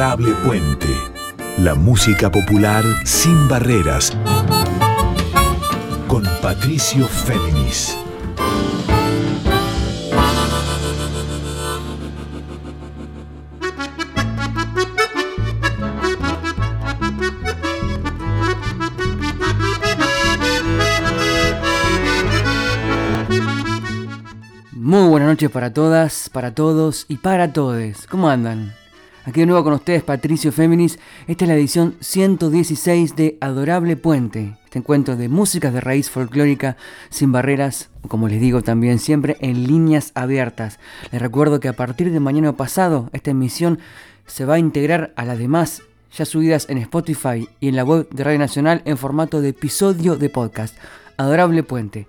Puente. La música popular sin barreras. Con Patricio Féminis. Muy buenas noches para todas, para todos y para todes. ¿Cómo andan? Aquí de nuevo con ustedes Patricio Féminis. Esta es la edición 116 de Adorable Puente. Este encuentro de músicas de raíz folclórica sin barreras, como les digo también siempre en líneas abiertas. Les recuerdo que a partir de mañana pasado esta emisión se va a integrar a las demás ya subidas en Spotify y en la web de Radio Nacional en formato de episodio de podcast. Adorable Puente.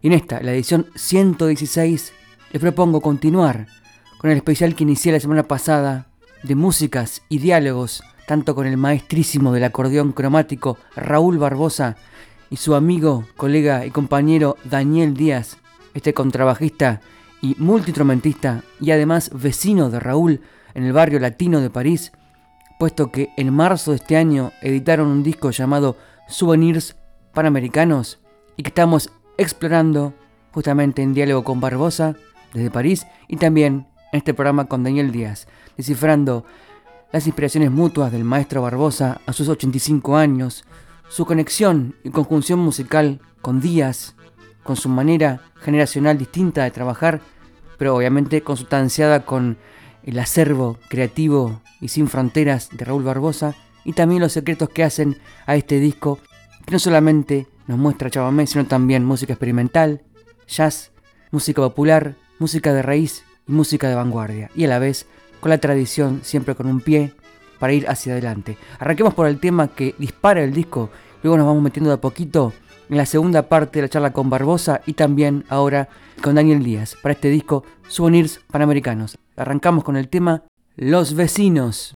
Y en esta, la edición 116, les propongo continuar con el especial que inicié la semana pasada de músicas y diálogos, tanto con el maestrísimo del acordeón cromático Raúl Barbosa y su amigo, colega y compañero Daniel Díaz, este contrabajista y multiinstrumentista y además vecino de Raúl en el barrio latino de París, puesto que en marzo de este año editaron un disco llamado Souvenirs Panamericanos y que estamos explorando justamente en diálogo con Barbosa desde París y también en este programa con Daniel Díaz, descifrando las inspiraciones mutuas del maestro Barbosa a sus 85 años, su conexión y conjunción musical con Díaz, con su manera generacional distinta de trabajar, pero obviamente consustanciada con el acervo creativo y sin fronteras de Raúl Barbosa, y también los secretos que hacen a este disco, que no solamente nos muestra Chavamé, sino también música experimental, jazz, música popular, música de raíz música de vanguardia, y a la vez con la tradición siempre con un pie para ir hacia adelante. Arranquemos por el tema que dispara el disco, luego nos vamos metiendo de a poquito en la segunda parte de la charla con Barbosa y también ahora con Daniel Díaz para este disco Souvenirs Panamericanos. Arrancamos con el tema Los vecinos.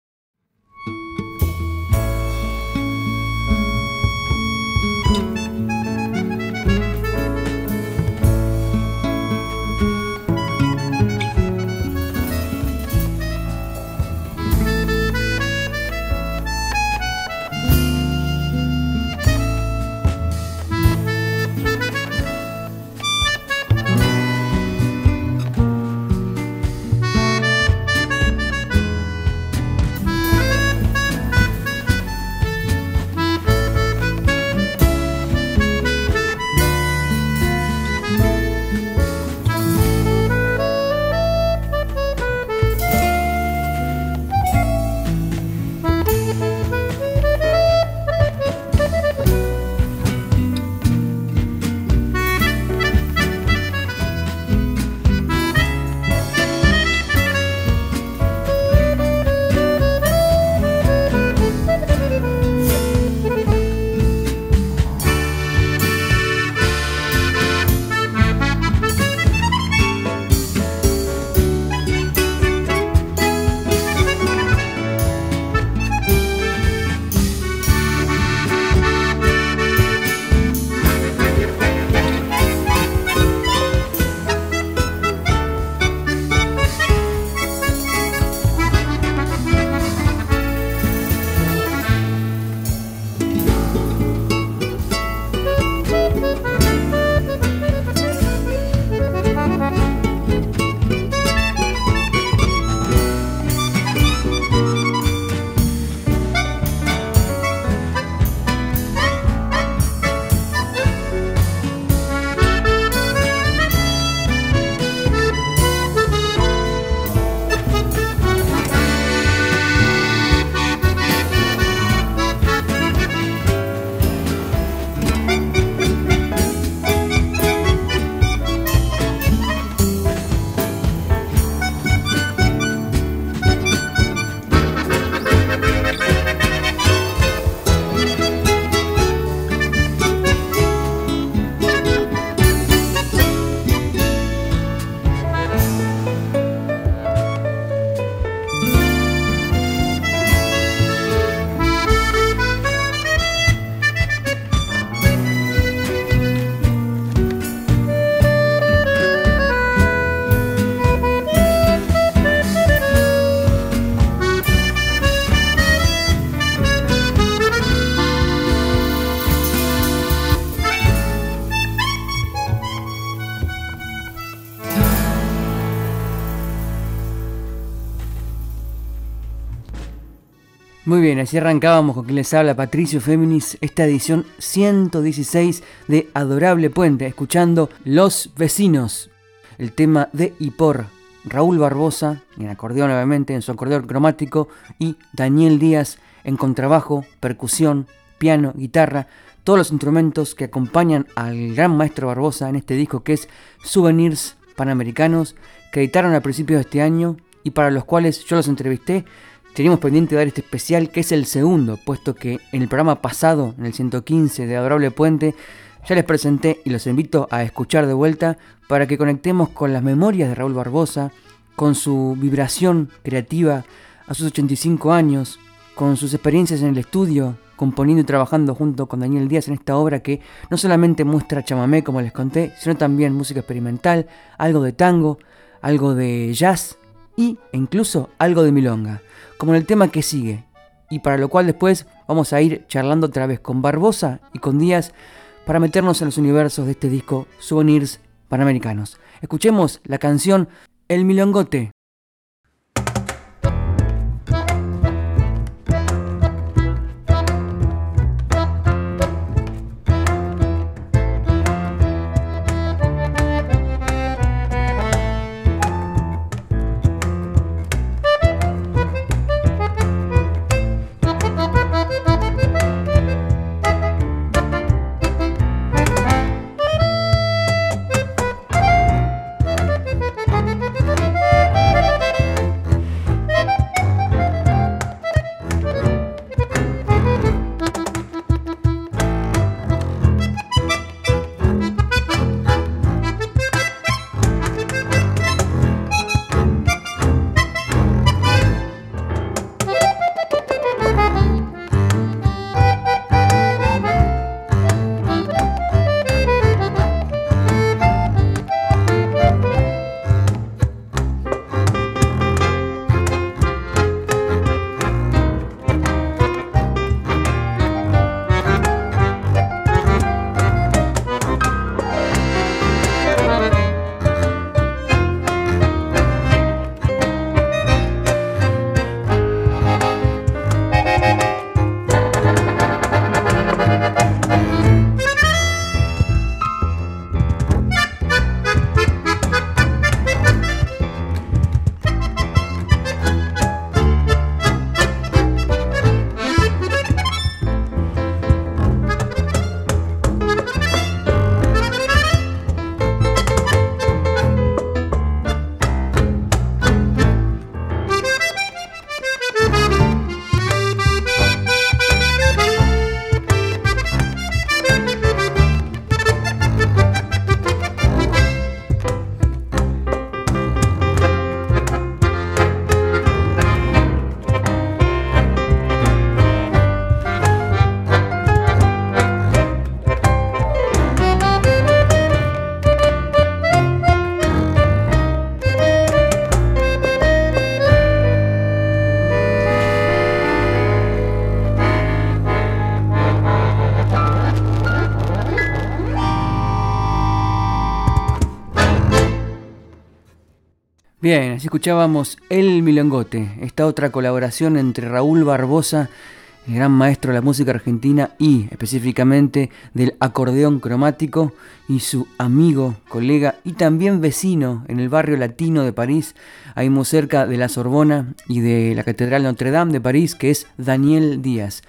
Muy bien, así arrancábamos con quien les habla Patricio Féminis, esta edición 116 de Adorable Puente, escuchando Los Vecinos, el tema de y por Raúl Barbosa, en acordeón obviamente, en su acordeón cromático, y Daniel Díaz en contrabajo, percusión, piano, guitarra, todos los instrumentos que acompañan al gran maestro Barbosa en este disco que es Souvenirs Panamericanos, que editaron a principios de este año y para los cuales yo los entrevisté Teníamos pendiente de dar este especial, que es el segundo, puesto que en el programa pasado, en el 115 de Adorable Puente, ya les presenté y los invito a escuchar de vuelta para que conectemos con las memorias de Raúl Barbosa, con su vibración creativa a sus 85 años, con sus experiencias en el estudio, componiendo y trabajando junto con Daniel Díaz en esta obra que no solamente muestra chamamé, como les conté, sino también música experimental, algo de tango, algo de jazz e incluso algo de milonga como en el tema que sigue, y para lo cual después vamos a ir charlando otra vez con Barbosa y con Díaz para meternos en los universos de este disco Souvenirs Panamericanos. Escuchemos la canción El Milongote Bien, así escuchábamos El Milongote, esta otra colaboración entre Raúl Barbosa, el gran maestro de la música argentina y específicamente del acordeón cromático, y su amigo, colega y también vecino en el barrio latino de París, ahí muy cerca de la Sorbona y de la Catedral Notre Dame de París, que es Daniel Díaz,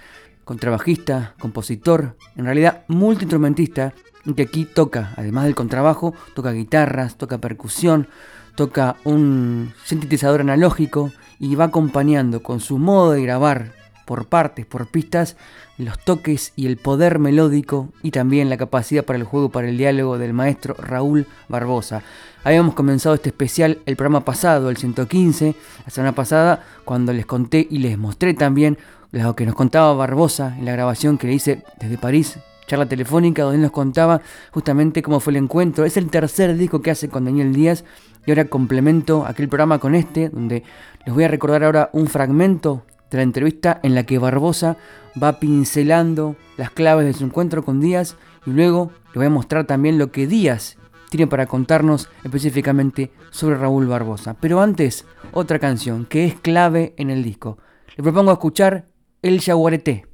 contrabajista, compositor, en realidad multiinstrumentista, que aquí toca, además del contrabajo, toca guitarras, toca percusión, toca un sintetizador analógico y va acompañando con su modo de grabar por partes, por pistas, los toques y el poder melódico y también la capacidad para el juego, para el diálogo del maestro Raúl Barbosa. Habíamos comenzado este especial el programa pasado, el 115, la semana pasada, cuando les conté y les mostré también lo que nos contaba Barbosa en la grabación que le hice desde París, charla telefónica, donde nos contaba justamente cómo fue el encuentro. Es el tercer disco que hace con Daniel Díaz y ahora complemento aquel programa con este, donde les voy a recordar ahora un fragmento de la entrevista en la que Barbosa va pincelando las claves de su encuentro con Díaz y luego le voy a mostrar también lo que Díaz tiene para contarnos específicamente sobre Raúl Barbosa. Pero antes, otra canción que es clave en el disco. Le propongo escuchar El Yaguareté.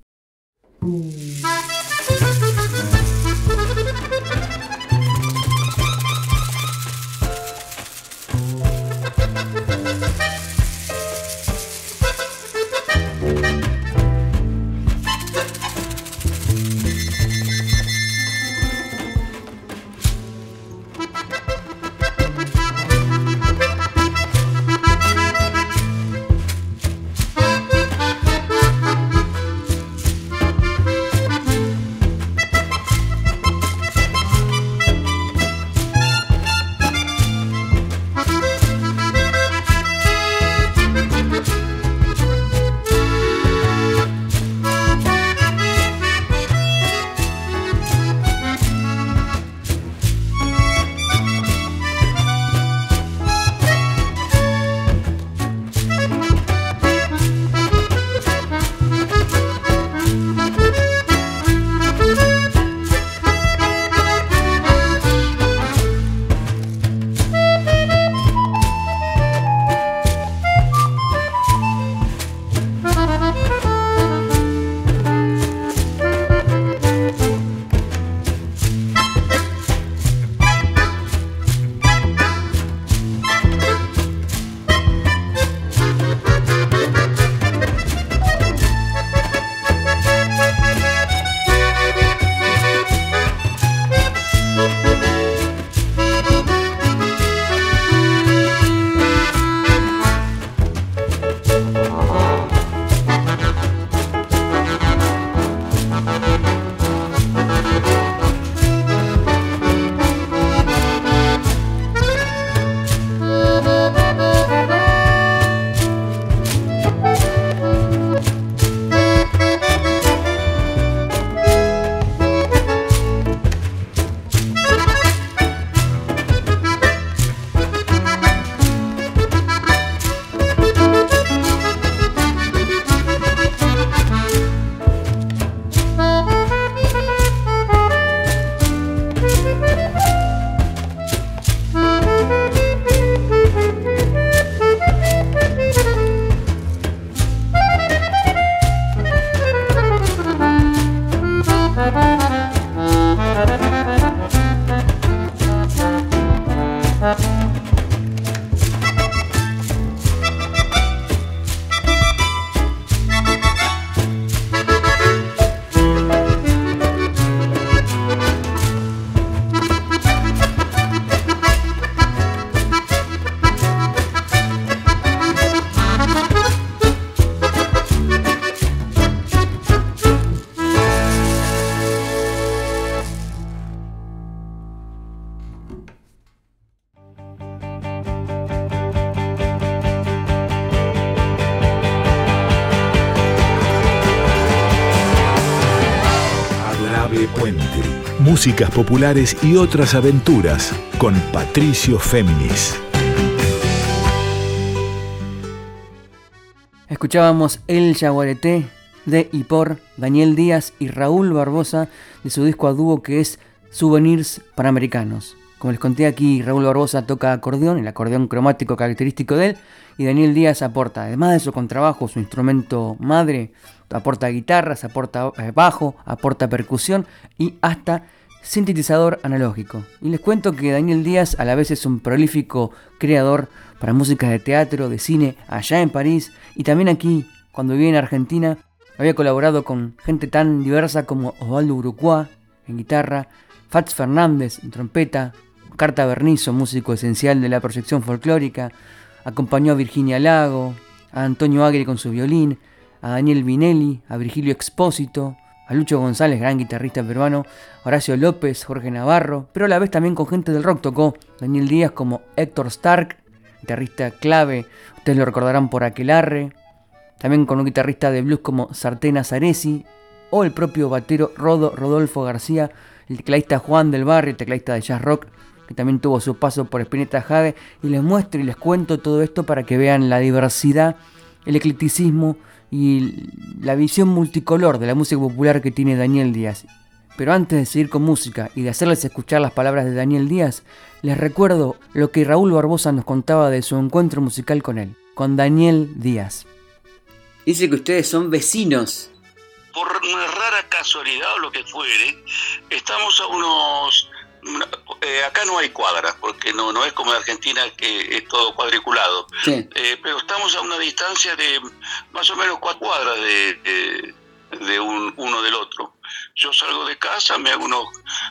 Músicas populares y otras aventuras con Patricio Féminis. Escuchábamos El Yaguareté de y por Daniel Díaz y Raúl Barbosa de su disco a dúo que es Souvenirs Panamericanos. Como les conté aquí, Raúl Barbosa toca acordeón, el acordeón cromático característico de él, y Daniel Díaz aporta, además de su contrabajo, su instrumento madre, aporta guitarras, aporta eh, bajo, aporta percusión y hasta sintetizador analógico. Y les cuento que Daniel Díaz a la vez es un prolífico creador para música de teatro, de cine, allá en París y también aquí, cuando vivía en Argentina, había colaborado con gente tan diversa como Osvaldo Urucuá en guitarra, Fats Fernández en trompeta, Carta Bernizo, músico esencial de la proyección folclórica, acompañó a Virginia Lago, a Antonio Agri con su violín, a Daniel Vinelli, a Virgilio Expósito, a Lucho González, gran guitarrista peruano, Horacio López, Jorge Navarro, pero a la vez también con gente del rock. Tocó Daniel Díaz como Héctor Stark, guitarrista clave, ustedes lo recordarán por Aquelarre, también con un guitarrista de blues como Sartena Zaresi, o el propio batero Rodo Rodolfo García, el tecladista Juan del Barrio, tecladista de jazz rock, que también tuvo su paso por Spinetta Jade, y les muestro y les cuento todo esto para que vean la diversidad, el eclecticismo y la visión multicolor de la música popular que tiene Daniel Díaz. Pero antes de seguir con música y de hacerles escuchar las palabras de Daniel Díaz, les recuerdo lo que Raúl Barbosa nos contaba de su encuentro musical con él, con Daniel Díaz. Dice que ustedes son vecinos. Por una rara casualidad o lo que fuere, estamos a unos eh, acá no hay cuadras, porque no, no es como en Argentina que es todo cuadriculado. Eh, pero estamos a una distancia de más o menos cuatro cuadras de, de, un, uno del otro. Yo salgo de casa, me hago, unos,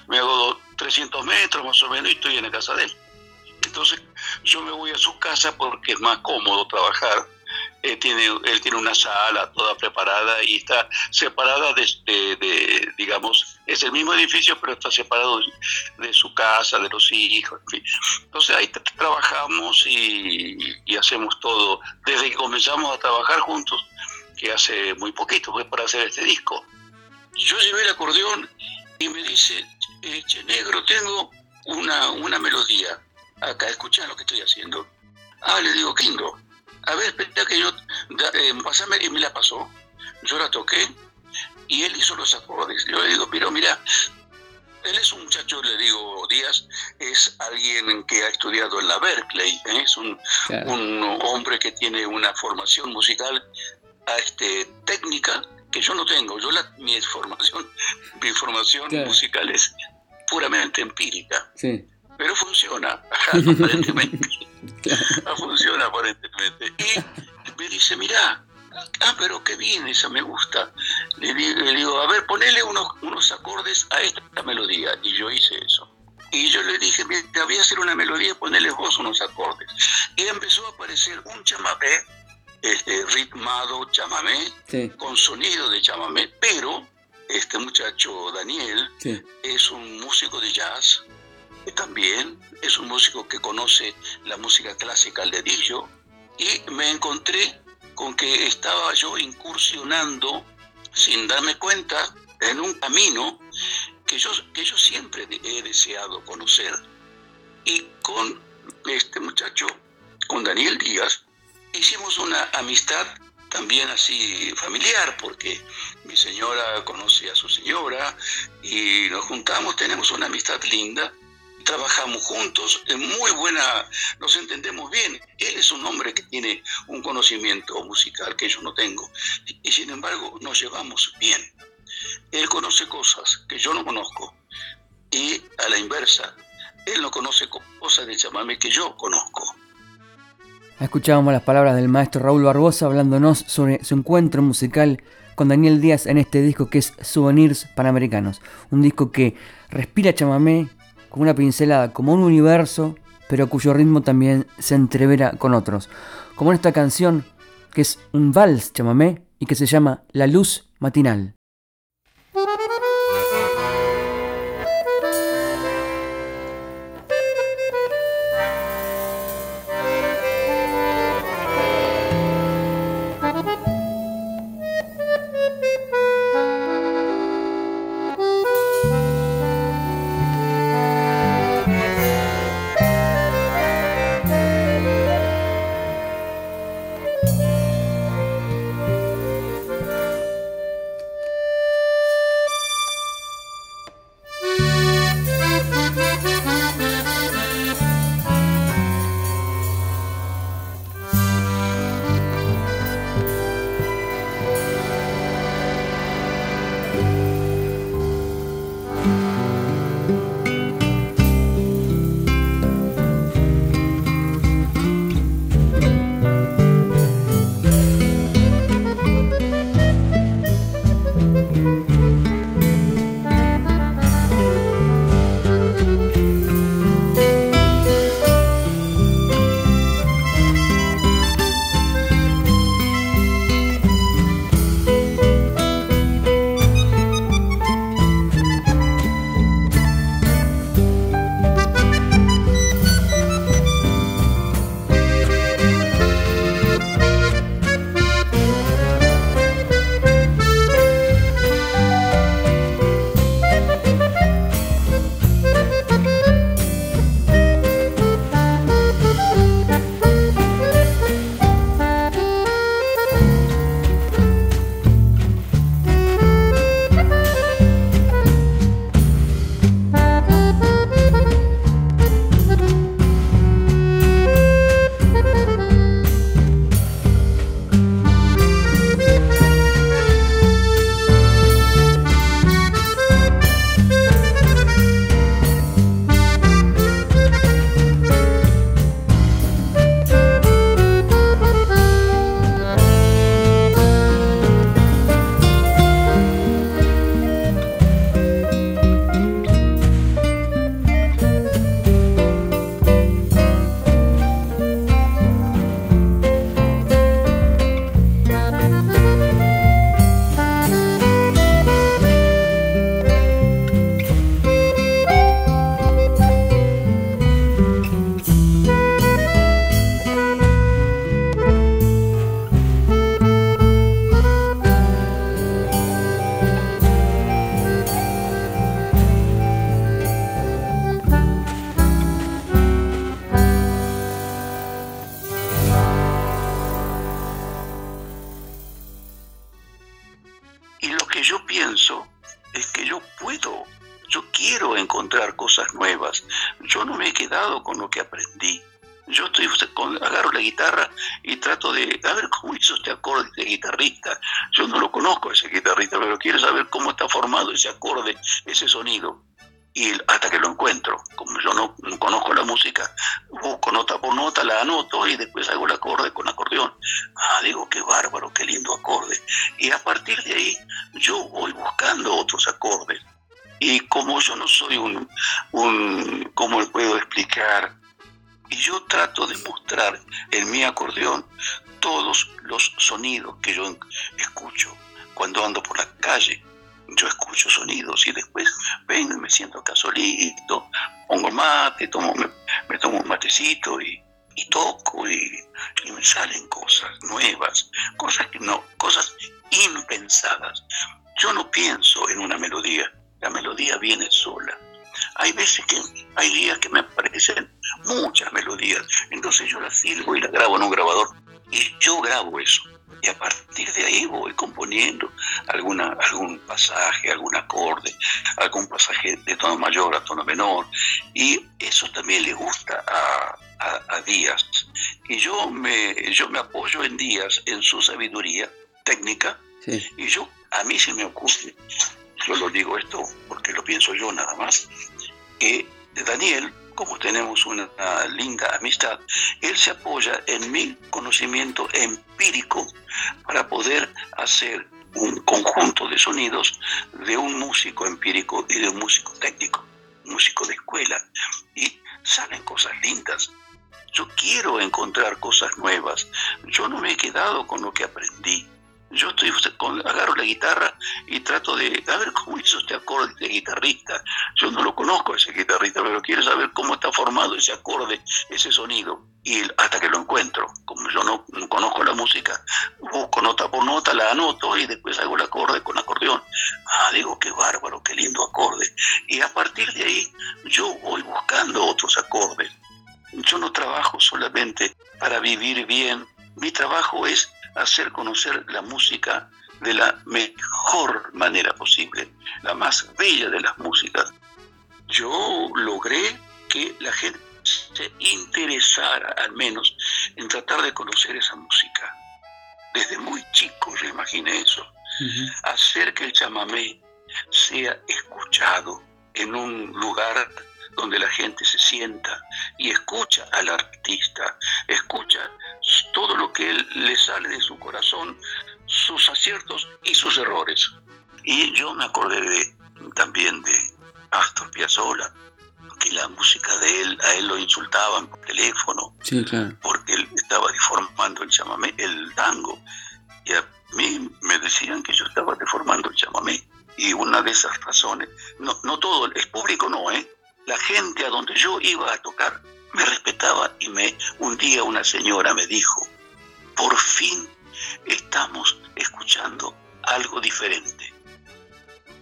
me hago 300 metros más o menos y estoy en la casa de él. Entonces yo me voy a su casa porque es más cómodo trabajar eh, tiene, él tiene una sala toda preparada y está separada de, digamos, es el mismo edificio, pero está separado de, su casa, de los hijos, Entonces ahí trabajamos y, hacemos todo, desde que comenzamos a trabajar juntos, que hace muy poquito, fue para hacer este disco. Yo llevé el acordeón y me dice, che, negro, tengo una, una melodía acá, escucha lo que estoy haciendo. Ah, le digo, Kingo a ver, espera que yo, eh, pasame, y me la pasó. Yo la toqué y él hizo los acordes. Yo le digo, pero mira, él es un muchacho, le digo, Díaz, es alguien que ha estudiado en la Berkeley, ¿eh? es un, hombre que tiene una formación musical este, técnica que yo no tengo. Yo la, mi formación, mi formación musical es puramente empírica. Sí. Pero funciona, aparentemente. funciona aparentemente. Y me dice, mira, ah, pero qué bien, esa me gusta. Le, digo, a ver, ponele unos, unos acordes a esta melodía. Y yo hice eso. Y yo le dije, te voy a hacer una melodía, ponele vos unos acordes. Y empezó a aparecer un chamamé, este, ritmado chamamé, con sonido de chamamé, pero este muchacho Daniel es un músico de jazz, también es un músico que conoce la música clásica al dedillo y me encontré con que estaba yo incursionando sin darme cuenta en un camino que yo, que yo siempre he deseado conocer. Y con este muchacho, con Daniel Díaz, hicimos una amistad también así familiar, porque mi señora conoce a su señora y nos juntamos, tenemos una amistad linda trabajamos juntos, en muy buena, nos entendemos bien. Él es un hombre que tiene un conocimiento musical que yo no tengo y sin embargo nos llevamos bien. Él conoce cosas que yo no conozco y a la inversa, él no conoce cosas de chamamé que yo conozco. Escuchábamos las palabras del maestro Raúl Barbosa hablándonos sobre su encuentro musical con Daniel Díaz en este disco que es Souvenirs Panamericanos. Un disco que respira chamamé, con una pincelada como un universo, pero cuyo ritmo también se entrevera con otros. Como en esta canción, que es un vals, chamamé, y que se llama La Luz Matinal. Matecito y, toco y, y, me salen cosas nuevas, cosas que no, cosas impensadas. Yo no pienso en una melodía, la melodía viene sola. Hay veces que hay días que me aparecen muchas melodías, entonces yo las silbo y las grabo en un grabador y yo grabo eso. Y a partir de ahí voy componiendo alguna, algún pasaje, algún acorde, algún pasaje de tono mayor a tono menor. Y eso también le gusta a, Díaz. Y yo me, yo me apoyo en Díaz, en su sabiduría técnica. Y yo, a mí se me ocurre, yo lo digo esto porque lo pienso yo nada más, que Daniel, como tenemos una, linda amistad, él se apoya en mi conocimiento empírico para poder hacer un conjunto de sonidos de un músico empírico y de un músico técnico, músico de escuela, y salen cosas lindas. Yo quiero encontrar cosas nuevas. Yo no me he quedado con lo que aprendí yo estoy con, agarro la guitarra y trato de a ver cómo hizo este acorde de guitarrista. Yo no lo conozco ese guitarrista, pero quiero saber cómo está formado ese acorde, ese sonido. Y hasta que lo encuentro, como yo no, conozco la música, busco nota por nota, la anoto y después hago el acorde con acordeón. Ah, digo, qué bárbaro, qué lindo acorde. Y a partir de ahí yo voy buscando otros acordes. Yo no trabajo solamente para vivir bien, mi trabajo es hacer conocer la música de la mejor manera posible, la más bella de las músicas. Yo logré que la gente se interesara al menos en tratar de conocer esa música. Desde muy chico yo imaginé eso. Hacer que el chamamé sea escuchado en un lugar donde la gente se sienta y escucha al artista, escucha todo lo que él le sale de su corazón, sus aciertos y sus errores. Y yo me acordé de, también de Astor Piazzolla, que la música de él, a él lo insultaban por teléfono, porque él estaba deformando el chamamé, el tango. Y a mí me decían que yo estaba deformando el chamamé. Y una de esas razones, no, no todo, el público no, ¿eh? La gente a donde yo iba a tocar me respetaba y me un día una señora me dijo, por fin estamos escuchando algo diferente.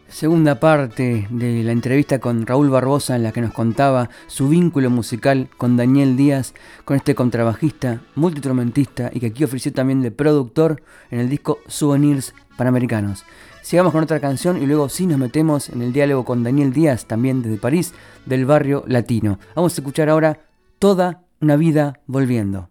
Segunda parte de la entrevista con Raúl Barbosa en la que nos contaba su vínculo musical con Daniel Díaz, con este contrabajista, multitromentista y que aquí ofreció también de productor en el disco Souvenirs Panamericanos. Sigamos con otra canción y luego sí nos metemos en el diálogo con Daniel Díaz, también desde París, del barrio latino. Vamos a escuchar ahora Toda una vida volviendo.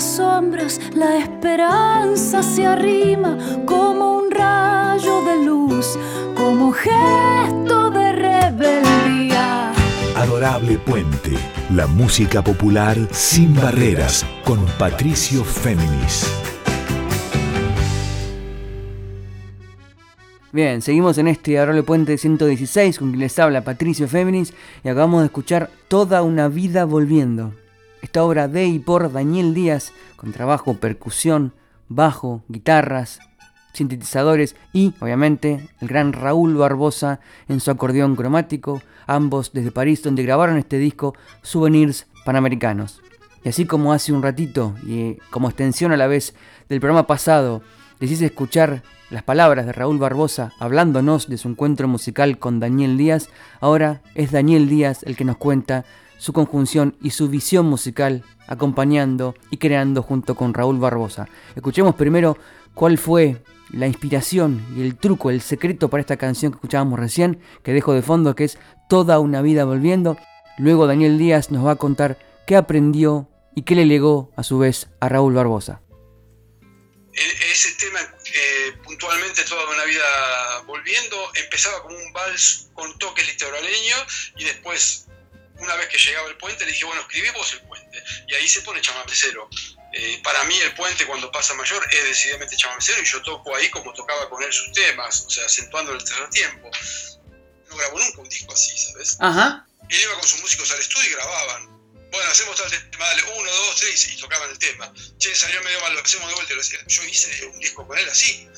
Las sombras la esperanza se arrima como un rayo de luz, como gesto de rebeldía. Adorable Puente, la música popular sin barreras, con Patricio Féminis. Bien, seguimos en este Adorable Puente 116 con quien les habla Patricio Féminis y acabamos de escuchar Toda una vida volviendo. Esta obra de y por Daniel Díaz, con trabajo, percusión, bajo, guitarras, sintetizadores y, obviamente, el gran Raúl Barbosa en su acordeón cromático, ambos desde París, donde grabaron este disco Souvenirs Panamericanos. Y así como hace un ratito, y como extensión a la vez del programa pasado, les escuchar las palabras de Raúl Barbosa hablándonos de su encuentro musical con Daniel Díaz, ahora es Daniel Díaz el que nos cuenta su conjunción y su visión musical acompañando y creando junto con Raúl Barbosa. Escuchemos primero cuál fue la inspiración y el truco, el secreto para esta canción que escuchábamos recién, que dejo de fondo, que es Toda una vida volviendo. Luego Daniel Díaz nos va a contar qué aprendió y qué le legó a su vez a Raúl Barbosa. E-, ese tema, eh, puntualmente toda una vida volviendo, empezaba como un vals con toques litoraleños y después una vez que llegaba el puente le dije, bueno, escribimos el puente. Y ahí se pone chamamecero. Eh, para mí el puente cuando pasa mayor es decididamente chamamecero y yo toco ahí como tocaba con él sus temas, o sea, acentuando el tercer tiempo. No grabó nunca un disco así, ¿sabes? Ajá. Él iba con sus músicos al estudio y grababan. Bueno, hacemos tal tema, dale, uno, dos, tres, y tocaban el tema. Che, salió medio mal, lo hacemos de vuelta. Yo hice un disco con él así.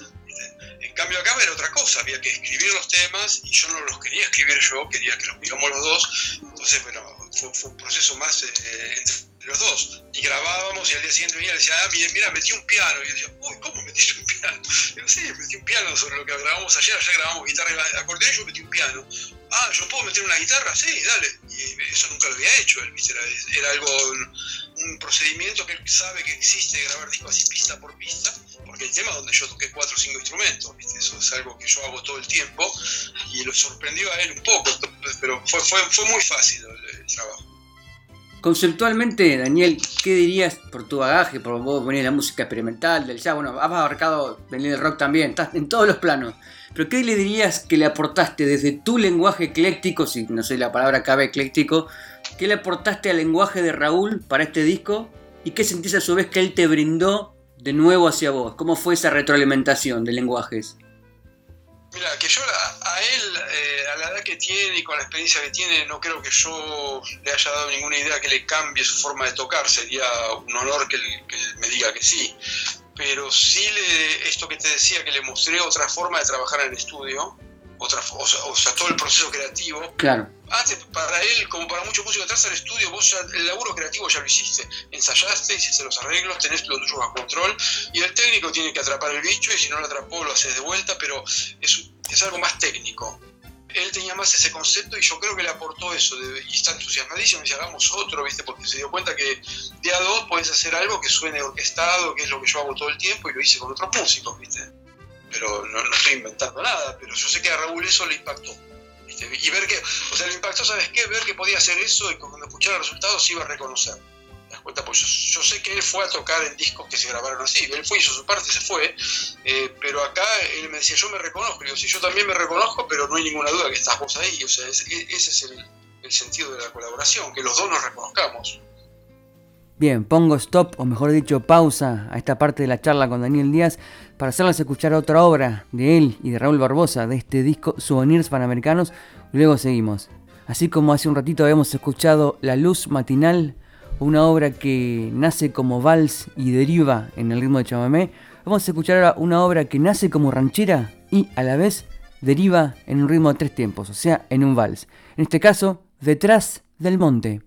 En cambio acá era otra cosa, había que escribir los temas y yo no los quería escribir yo, quería que los digamos los dos. Entonces, bueno, fue, un proceso más eh, entre los dos. Y grabábamos y al día siguiente venía y decía, ah, mira, mira, metí un piano. Y yo decía, uy, ¿cómo metiste un piano? Y yo, sí, metí un piano sobre lo que grabamos ayer. Ayer grabamos guitarra y acordeón yo metí un piano. Ah, ¿yo puedo meter una guitarra? Sí, dale. Y eso nunca lo había hecho él, era, era algo, un, procedimiento que él sabe que existe, grabar discos así pista por pista porque el tema es donde yo toqué cuatro o cinco instrumentos, eso es algo que yo hago todo el tiempo y lo sorprendió a él un poco, pero fue, muy fácil el, trabajo. Conceptualmente, Daniel, ¿qué dirías por tu bagaje? Por vos de la música experimental, del jazz, bueno, has abarcado venir del rock también, estás en todos los planos. Pero ¿qué le dirías que le aportaste desde tu lenguaje ecléctico, si no sé la palabra cabe ecléctico, qué le aportaste al lenguaje de Raúl para este disco? ¿Y qué sentís a su vez que él te brindó de nuevo hacia vos? ¿Cómo fue esa retroalimentación de lenguajes? Mira, que yo a, él, eh, a la edad que tiene y con la experiencia que tiene, no creo que yo le haya dado ninguna idea que le cambie su forma de tocar. Sería un honor que, que me diga que sí. Pero sí, le, esto que te decía, que le mostré otra forma de trabajar en el estudio, otra, o sea, todo el proceso creativo. Claro. Antes, para él, como para muchos músicos, entras al estudio, vos ya, el laburo creativo ya lo hiciste. Ensayaste, hiciste los arreglos, tenés lo tuyo bajo control, y el técnico tiene que atrapar el bicho, y si no lo atrapó, lo haces de vuelta, pero es, es algo más técnico. Él tenía más ese concepto y yo creo que le aportó eso, y está entusiasmadísimo, y si hagamos otro, ¿viste? Porque se dio cuenta que de a dos podés hacer algo que suene orquestado, que es lo que yo hago todo el tiempo, y lo hice con otros músicos, ¿viste? pero no, estoy inventando nada, pero yo sé que a Raúl eso le impactó. Y ver que, o sea, le impactó, ¿sabes qué? Ver que podía hacer eso y cuando escuchara resultados iba a reconocer. Pues yo, sé que él fue a tocar en discos que se grabaron así, él fue, hizo su parte, se fue, eh, pero acá él me decía, yo me reconozco, y yo, sí, yo también me reconozco, pero no hay ninguna duda que estás vos ahí, o sea, ese es el, el sentido de la colaboración, que los dos nos reconozcamos. Bien, pongo stop, o mejor dicho, pausa a esta parte de la charla con Daniel Díaz para hacerles escuchar otra obra de él y de Raúl Barbosa de este disco Souvenirs Panamericanos. Luego seguimos. Así como hace un ratito habíamos escuchado La Luz Matinal, una obra que nace como vals y deriva en el ritmo de chamamé, vamos a escuchar ahora una obra que nace como ranchera y a la vez deriva en un ritmo de tres tiempos, o sea, en un vals. En este caso, Detrás del Monte.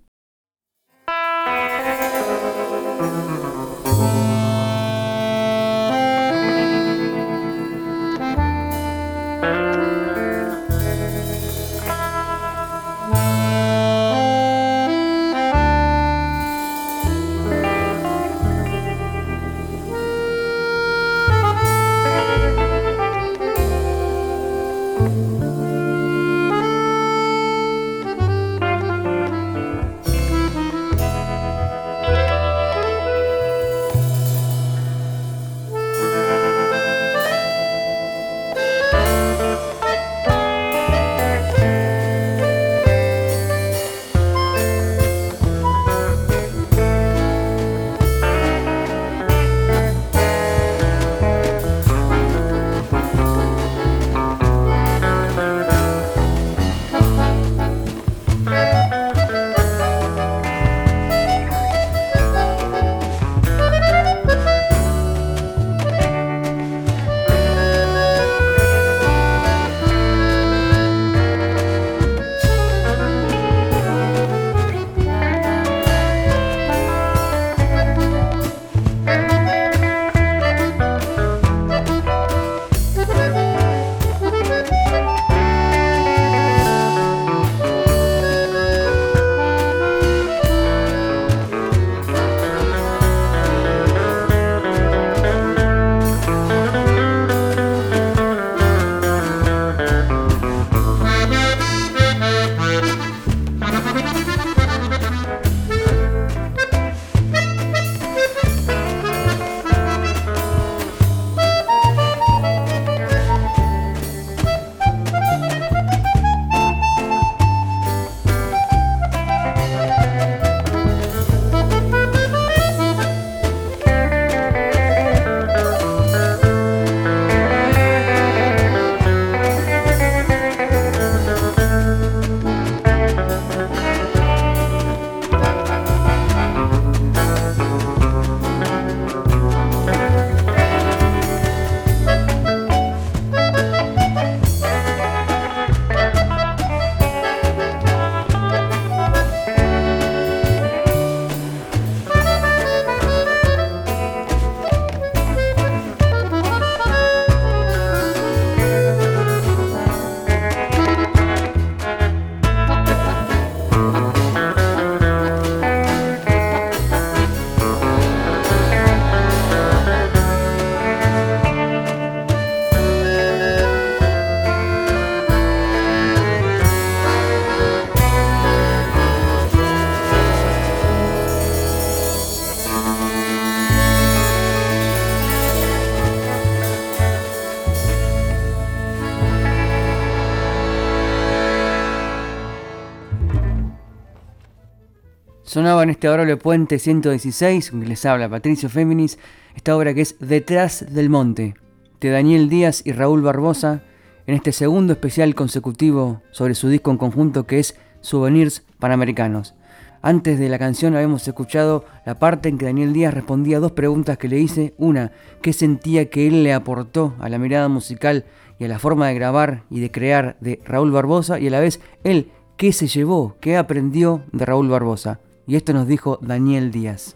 En este adorable puente 116, que les habla Patricio Féminis, esta obra que es Detrás del Monte, de Daniel Díaz y Raúl Barbosa, en este segundo especial consecutivo sobre su disco en conjunto que es Souvenirs Panamericanos. Antes de la canción habíamos escuchado la parte en que Daniel Díaz respondía a dos preguntas que le hice. Una, ¿qué sentía que él le aportó a la mirada musical y a la forma de grabar y de crear de Raúl Barbosa? Y a la vez, él, ¿qué se llevó, qué aprendió de Raúl Barbosa? Y esto nos dijo Daniel Díaz.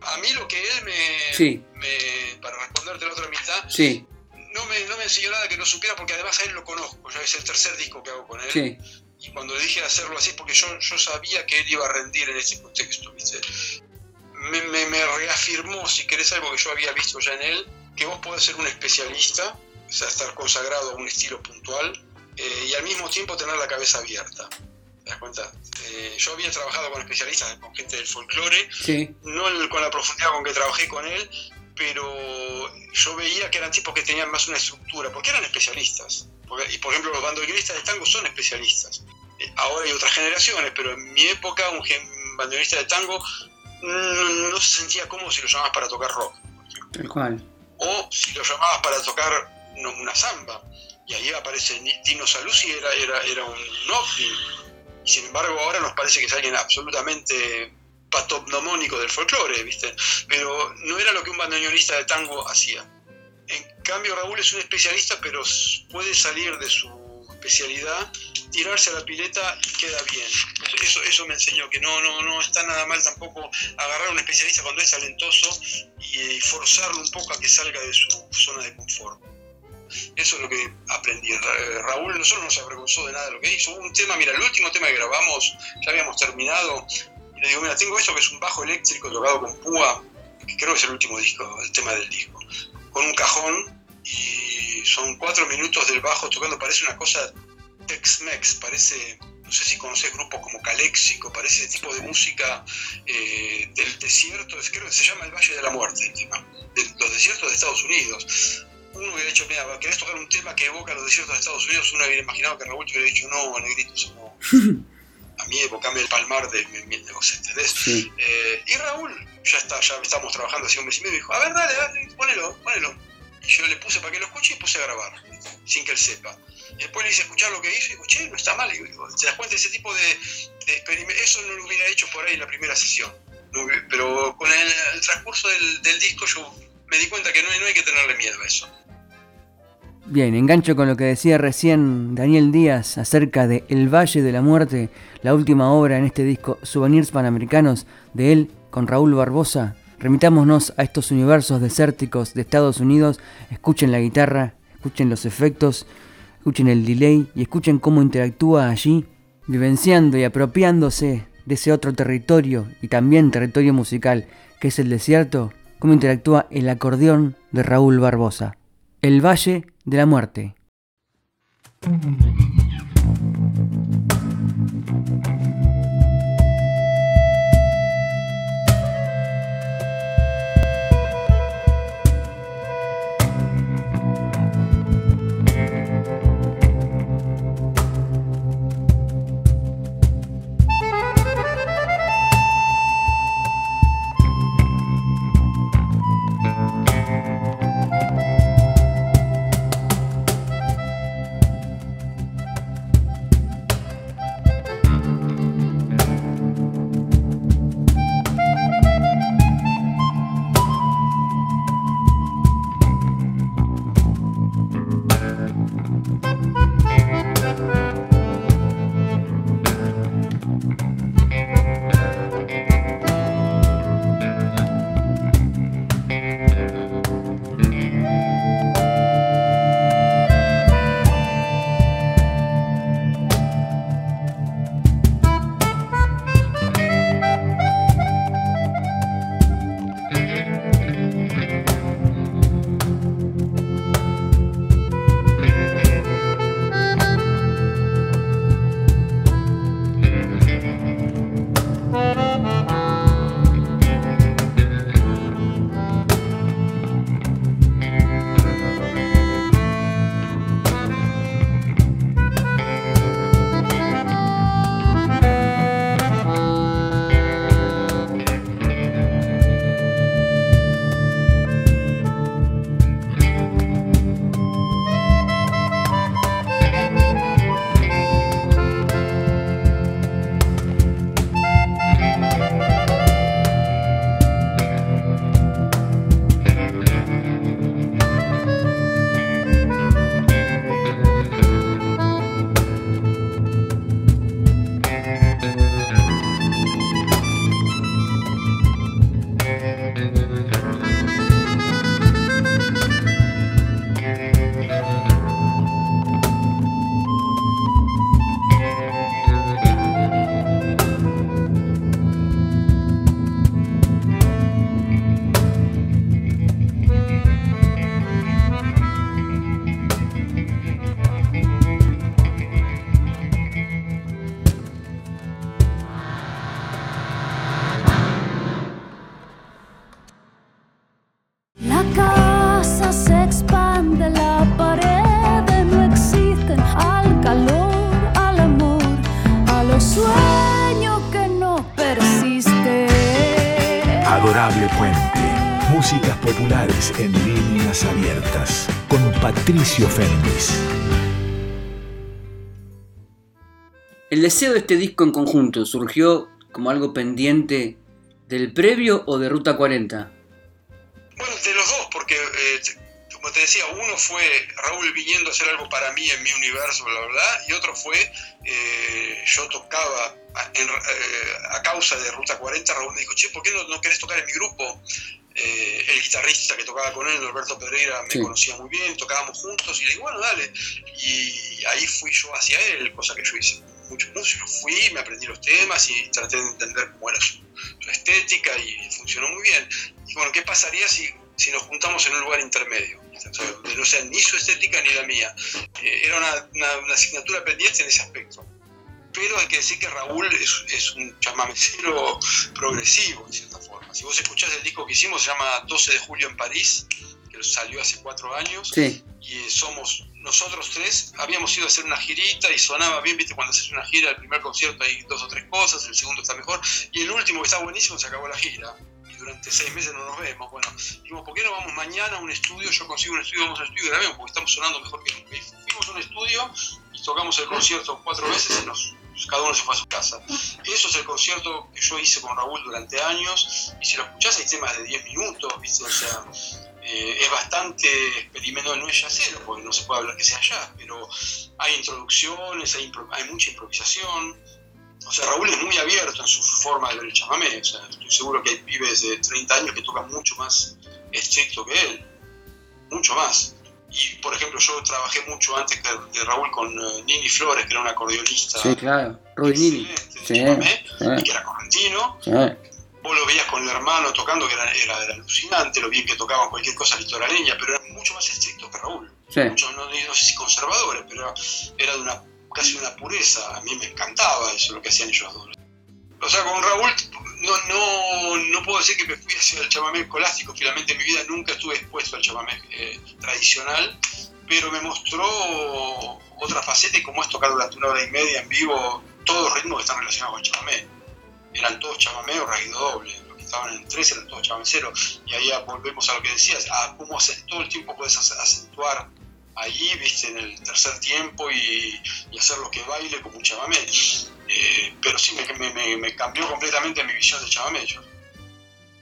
A mí lo que él me, para responderte la otra mitad, sí. no, me, no me enseñó nada que no supiera porque además a él lo conozco, ya es el tercer disco que hago con él. Y cuando le dije hacerlo así, porque yo, yo sabía que él iba a rendir en ese contexto, ¿viste? Me, me, reafirmó, si querés, algo que yo había visto ya en él, que vos podés ser un especialista, o sea, estar consagrado a un estilo puntual, eh, y al mismo tiempo tener la cabeza abierta. ¿Te das cuenta? Eh, yo había trabajado con especialistas, con gente del folclore, no con la profundidad con que trabajé con él, pero yo veía que eran tipos que tenían más una estructura, porque eran especialistas. y por ejemplo, los bandoneonistas de tango son especialistas. Eh, ahora hay otras generaciones, pero en mi época un bandoneonista de tango no, se sentía cómodo si lo llamabas para tocar rock. O si lo llamabas para tocar una samba. Y ahí aparece Dino Saluzzi, era, era, era un ovni sin embargo ahora nos parece que es alguien absolutamente patognomónico del folclore, ¿viste? Pero no era lo que un bandoneonista de tango hacía. En cambio Raúl es un especialista, pero puede salir de su especialidad, tirarse a la pileta y queda bien. Eso, eso me enseñó que no, no, no está nada mal tampoco agarrar a un especialista cuando es talentoso y forzarlo un poco a que salga de su zona de confort. Eso es lo que aprendí. Raúl nosotros no se avergonzó de nada de lo que hizo. Un tema, mira, el último tema que grabamos, ya habíamos terminado, y le digo, mira, tengo esto que es un bajo eléctrico tocado con púa, que creo que es el último disco, el tema del disco, con un cajón, y son cuatro minutos del bajo tocando, parece una cosa Tex-Mex, parece, no sé si conoces grupos como Calexico, parece ese tipo de música eh, del desierto, creo que se llama el Valle de la Muerte, el tema, de los desiertos de Estados Unidos uno hubiera dicho, mira, ¿querés tocar un tema que evoca los desiertos de Estados Unidos? Uno hubiera imaginado que Raúl te hubiera dicho, no, negrito, eso no. A mí evocame el palmar de mi, mi ¿entendés? Eh, y Raúl, ya está, ya estábamos trabajando hace un mes y medio, dijo, a ver, dale, dale, ponelo, ponelo. Y yo le puse para que lo escuche y puse a grabar, sin que él sepa. Y después le hice escuchar lo que hizo y digo, che, no está mal. Y digo, ¿te das cuenta? Ese tipo de, de Eso no lo hubiera hecho por ahí en la primera sesión. pero con el, transcurso del, del, disco yo me di cuenta que no, no hay que tenerle miedo a eso. Bien, engancho con lo que decía recién Daniel Díaz acerca de El Valle de la Muerte, la última obra en este disco Souvenirs Panamericanos de él con Raúl Barbosa. Remitámonos a estos universos desérticos de Estados Unidos, escuchen la guitarra, escuchen los efectos, escuchen el delay y escuchen cómo interactúa allí, vivenciando y apropiándose de ese otro territorio y también territorio musical que es el desierto, cómo interactúa el acordeón de Raúl Barbosa. El Valle de la Muerte. Puente. Músicas populares en líneas abiertas. Con Patricio Fernández. ¿El deseo de este disco en conjunto surgió como algo pendiente del previo o de Ruta 40? Bueno, de los dos, porque eh, como te decía, uno fue Raúl viniendo a hacer algo para mí en mi universo, la verdad, y otro fue eh, yo tocaba eh, a, causa de Ruta 40, Raúl me dijo, che, ¿por qué no, no querés tocar en mi grupo? Eh, el guitarrista que tocaba con él, Alberto Pereira, me conocía muy bien, tocábamos juntos y le dije, bueno, dale. Y ahí fui yo hacia él, cosa que yo hice mucho músico. Fui, me aprendí los temas y traté de entender cómo era su, estética y funcionó muy bien. Y bueno, ¿qué pasaría si, si nos juntamos en un lugar intermedio? donde no sea ni su estética ni la mía. Eh, era una, una, asignatura pendiente en ese aspecto pero hay que decir que Raúl es, es un chamamecero progresivo, en cierta forma. Si vos escuchás el disco que hicimos, se llama 12 de julio en París, que salió hace cuatro años. Y somos nosotros tres, habíamos ido a hacer una girita y sonaba bien, viste, cuando haces una gira, el primer concierto hay dos o tres cosas, el segundo está mejor, y el último que está buenísimo se acabó la gira. Y durante seis meses no nos vemos. Bueno, dijimos, ¿por qué no vamos mañana a un estudio? Yo consigo un estudio, vamos a un estudio y grabemos, porque estamos sonando mejor que nunca. Y fuimos a un estudio y tocamos el concierto cuatro veces y nos cada uno se fue a su casa. Eso es el concierto que yo hice con Raúl durante años, y si lo escuchás hay temas de 10 minutos, ¿viste? O sea, eh, es bastante experimento, no es cero, porque no se puede hablar que sea jazz, pero hay introducciones, hay, mucha improvisación. O sea, Raúl es muy abierto en su forma de ver el chamamé. Estoy seguro que hay pibes de 30 años que tocan mucho más estricto que él. Mucho más. Y, por ejemplo, yo trabajé mucho antes que, Raúl con eh, Nini Flores, que era un acordeonista. Sí, claro. Nini. Sí, y que era correntino. Vos lo veías con el hermano tocando, que era, era, alucinante, lo bien que tocaban cualquier cosa litoraleña, pero eran mucho más estrictos que Raúl. Mucho, no, no, sé si conservadores, pero era de una casi una pureza. A mí me encantaba eso, lo que hacían ellos dos. O sea, con Raúl no, no, no puedo decir que me fui hacia el chamamé escolástico, finalmente en mi vida nunca estuve expuesto al chamamé eh, tradicional, pero me mostró otra faceta y como es tocar durante una hora y media en vivo todos los ritmos que están relacionados con el chamamé. Eran todos chamamé o raído doble, los que estaban en tres eran todos chamameceros. Y ahí volvemos a lo que decías, a cómo todo el tiempo puedes acentuar ahí, viste, en el tercer tiempo y, hacer lo que baile como un chamamé. Eh, pero sí, me, cambió completamente mi visión de chamamé.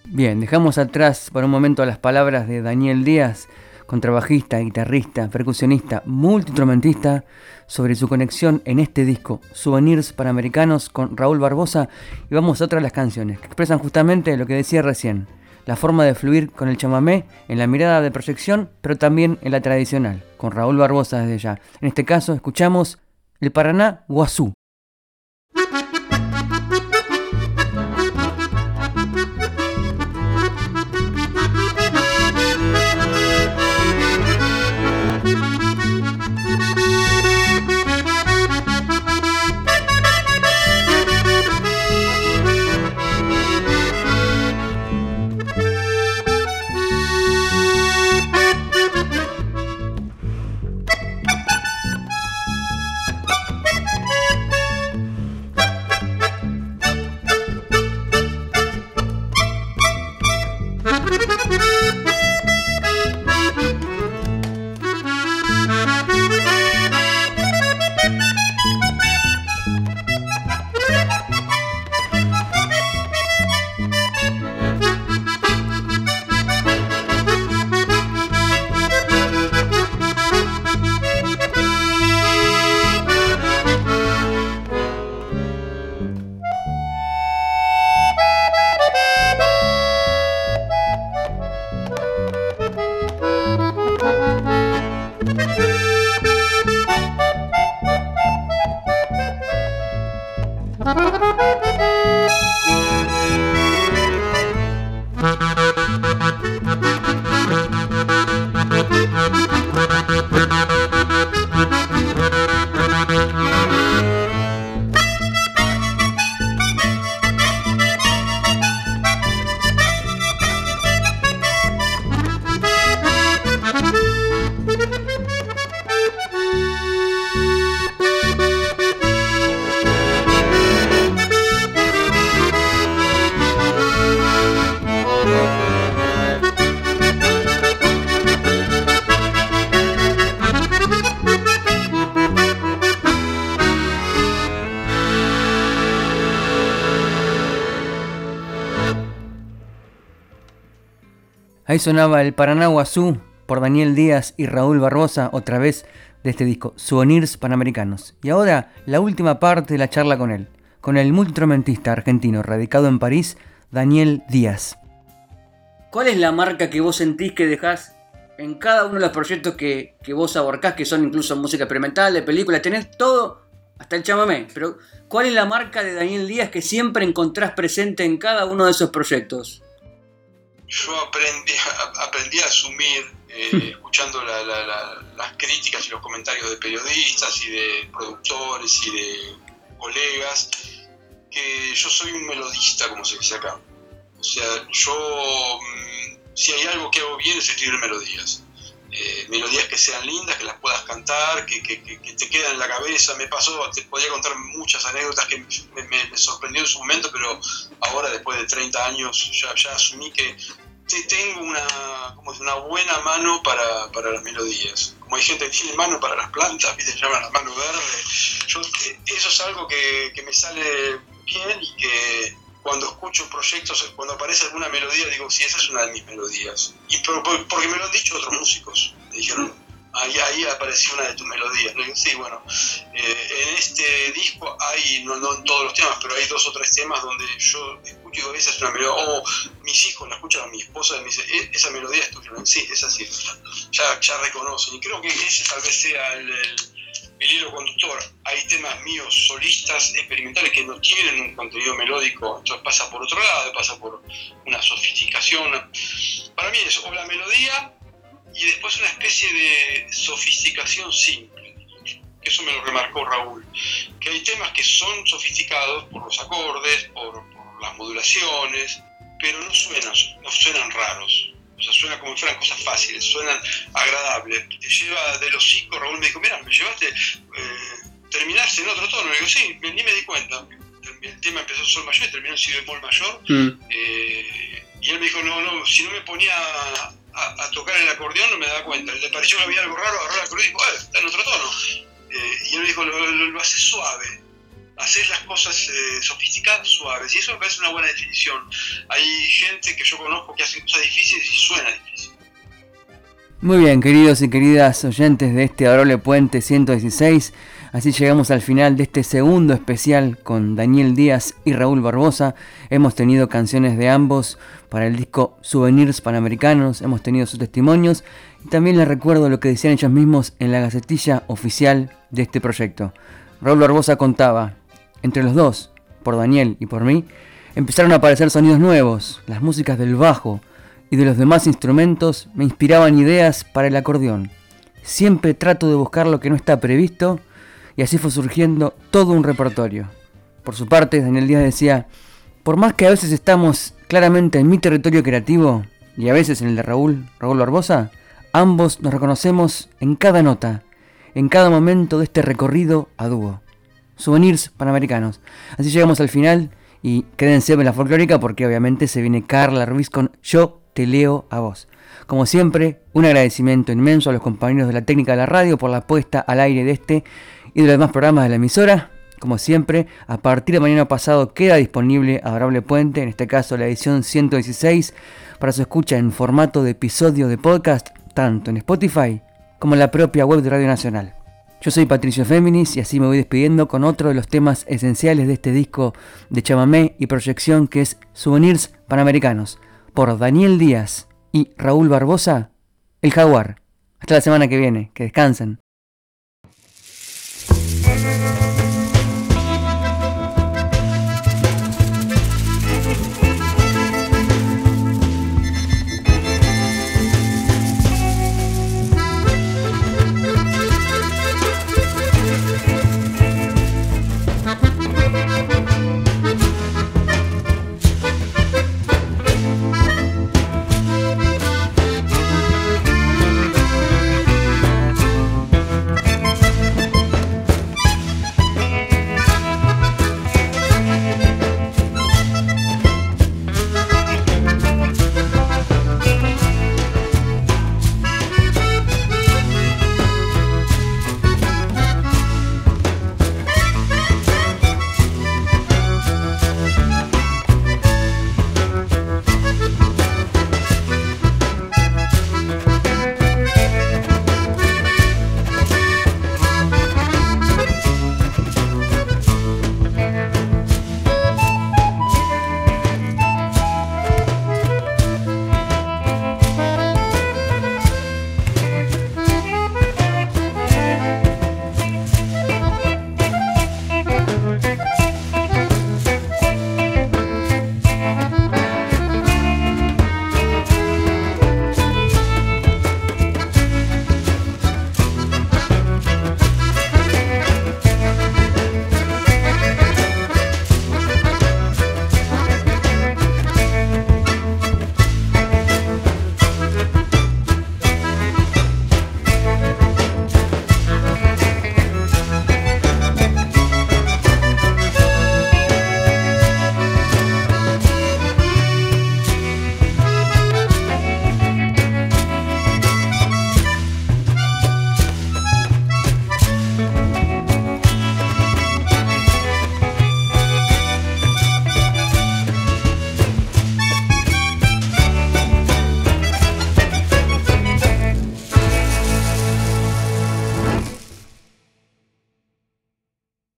Bien, dejamos atrás por un momento las palabras de Daniel Díaz, contrabajista, guitarrista, percusionista, multiinstrumentista, sobre su conexión en este disco, Souvenirs Panamericanos con Raúl Barbosa, y vamos a otras las canciones que expresan justamente lo que decía recién la forma de fluir con el chamamé en la mirada de proyección, pero también en la tradicional, con Raúl Barbosa desde ya. En este caso escuchamos el Paraná Guazú. Ahí sonaba el Paraná Guazú por Daniel Díaz y Raúl Barbosa, otra vez de este disco, Souvenirs Panamericanos. Y ahora la última parte de la charla con él, con el multiinstrumentista argentino radicado en París, Daniel Díaz. ¿Cuál es la marca que vos sentís que dejás en cada uno de los proyectos que, que vos abarcás, que son incluso música experimental, de películas? Tenés todo, hasta el chamamé, pero ¿cuál es la marca de Daniel Díaz que siempre encontrás presente en cada uno de esos proyectos? Yo aprendí, aprendí a asumir eh, escuchando las críticas y los comentarios de periodistas y de productores y de colegas, que yo soy un melodista, como se dice acá. O sea, yo, mm, si hay algo que hago bien es escribir melodías. Eh, melodías que sean lindas, que las puedas cantar, que, te quedan en la cabeza. Me pasó, te podía contar muchas anécdotas que me, sorprendió en su momento, pero ahora, después de 30 años, ya, ya asumí que tengo una, como una buena mano para, para, las melodías. Como hay gente que tiene mano para las plantas, ¿viste? se llama la mano verde. Yo, eh, eso es algo que, que, me sale bien y que cuando escucho proyectos, cuando aparece alguna melodía, digo, sí, esa es una de mis melodías. Y porque me lo han dicho otros músicos. Me dijeron, ahí, ahí apareció una de tus melodías. sí, bueno, eh, en este disco hay, no, no, en todos los temas, pero hay dos o tres temas donde yo escucho esa es una melodía, o mis hijos la escuchan, mi esposa me dice, e, esa melodía es tuya. Sí, es así, ya, ya reconocen. Y creo que ese tal vez sea el, el, hilo conductor. Hay temas míos solistas, experimentales, que no tienen un contenido melódico, entonces pasa por otro lado, pasa por una sofisticación. Para mí es o la melodía y después una especie de sofisticación simple. Eso me lo remarcó Raúl. Que hay temas que son sofisticados por los acordes, por, por las modulaciones, pero no suenan, no suenan raros. O sea, suena como si fueran cosas fáciles, suenan agradables. Te lleva de los hocico, Raúl me dijo, mira, me llevaste, eh, terminaste en otro tono. Le digo, sí, ni me di cuenta. El tema empezó en sol mayor y terminó en si bemol mayor. Mm. Eh, y él me dijo, no, no, si no me ponía a, tocar el acordeón no me daba cuenta. Le pareció que había algo raro, agarró el acordeón y dijo, ah, está en otro tono. Eh, y él me dijo, lo, lo, haces suave, haces las cosas eh, sofisticadas suaves. Y eso me parece una buena definición. Hay gente que yo conozco que hace cosas difíciles y suena difícil. Muy bien, queridos y queridas oyentes de este Adorable Puente 116. Así llegamos al final de este segundo especial con Daniel Díaz y Raúl Barbosa. Hemos tenido canciones de ambos para el disco Souvenirs Panamericanos, hemos tenido sus testimonios y también les recuerdo lo que decían ellos mismos en la gacetilla oficial de este proyecto. Raúl Barbosa contaba, entre los dos, por Daniel y por mí, empezaron a aparecer sonidos nuevos, las músicas del bajo y de los demás instrumentos me inspiraban ideas para el acordeón. Siempre trato de buscar lo que no está previsto y así fue surgiendo todo un repertorio. Por su parte, Daniel Díaz decía, por más que a veces estamos claramente en mi territorio creativo y a veces en el de Raúl, Raúl Barbosa, ambos nos reconocemos en cada nota, en cada momento de este recorrido a dúo. Souvenirs panamericanos. Así llegamos al final y quédense en la folclórica porque obviamente se viene Carla Ruiz con Yo te leo a vos. Como siempre, un agradecimiento inmenso a los compañeros de la técnica de la radio por la puesta al aire de este y de los demás programas de la emisora. Como siempre, a partir de mañana pasado queda disponible Adorable Puente, en este caso la edición 116, para su escucha en formato de episodio de podcast, tanto en Spotify como en la propia web de Radio Nacional. Yo soy Patricio Féminis y así me voy despidiendo con otro de los temas esenciales de este disco de chamamé y proyección que es Souvenirs Panamericanos, por Daniel Díaz y Raúl Barbosa, El Jaguar. Hasta la semana que viene, que descansen.